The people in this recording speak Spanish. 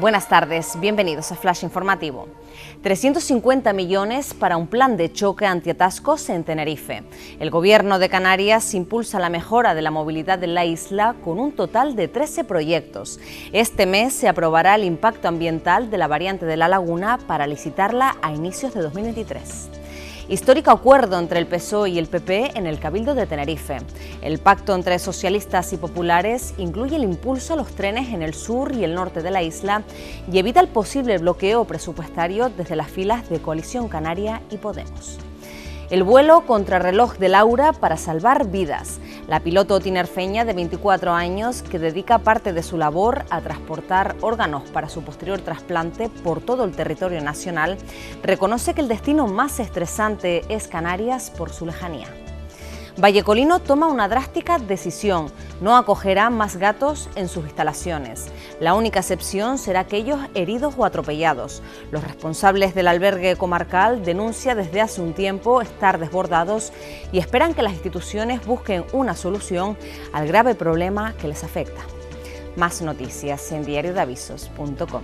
Buenas tardes, bienvenidos a Flash Informativo. 350 millones para un plan de choque antiatascos en Tenerife. El gobierno de Canarias impulsa la mejora de la movilidad de la isla con un total de 13 proyectos. Este mes se aprobará el impacto ambiental de la variante de la laguna para licitarla a inicios de 2023 histórico acuerdo entre el PSOE y el PP en el Cabildo de Tenerife. El pacto entre socialistas y populares incluye el impulso a los trenes en el sur y el norte de la isla y evita el posible bloqueo presupuestario desde las filas de Coalición Canaria y Podemos. El vuelo contrarreloj de Laura para salvar vidas. La piloto tinerfeña de 24 años, que dedica parte de su labor a transportar órganos para su posterior trasplante por todo el territorio nacional, reconoce que el destino más estresante es Canarias por su lejanía. Vallecolino toma una drástica decisión. No acogerá más gatos en sus instalaciones. La única excepción será aquellos heridos o atropellados. Los responsables del albergue comarcal denuncian desde hace un tiempo estar desbordados y esperan que las instituciones busquen una solución al grave problema que les afecta. Más noticias en diariodavisos.com.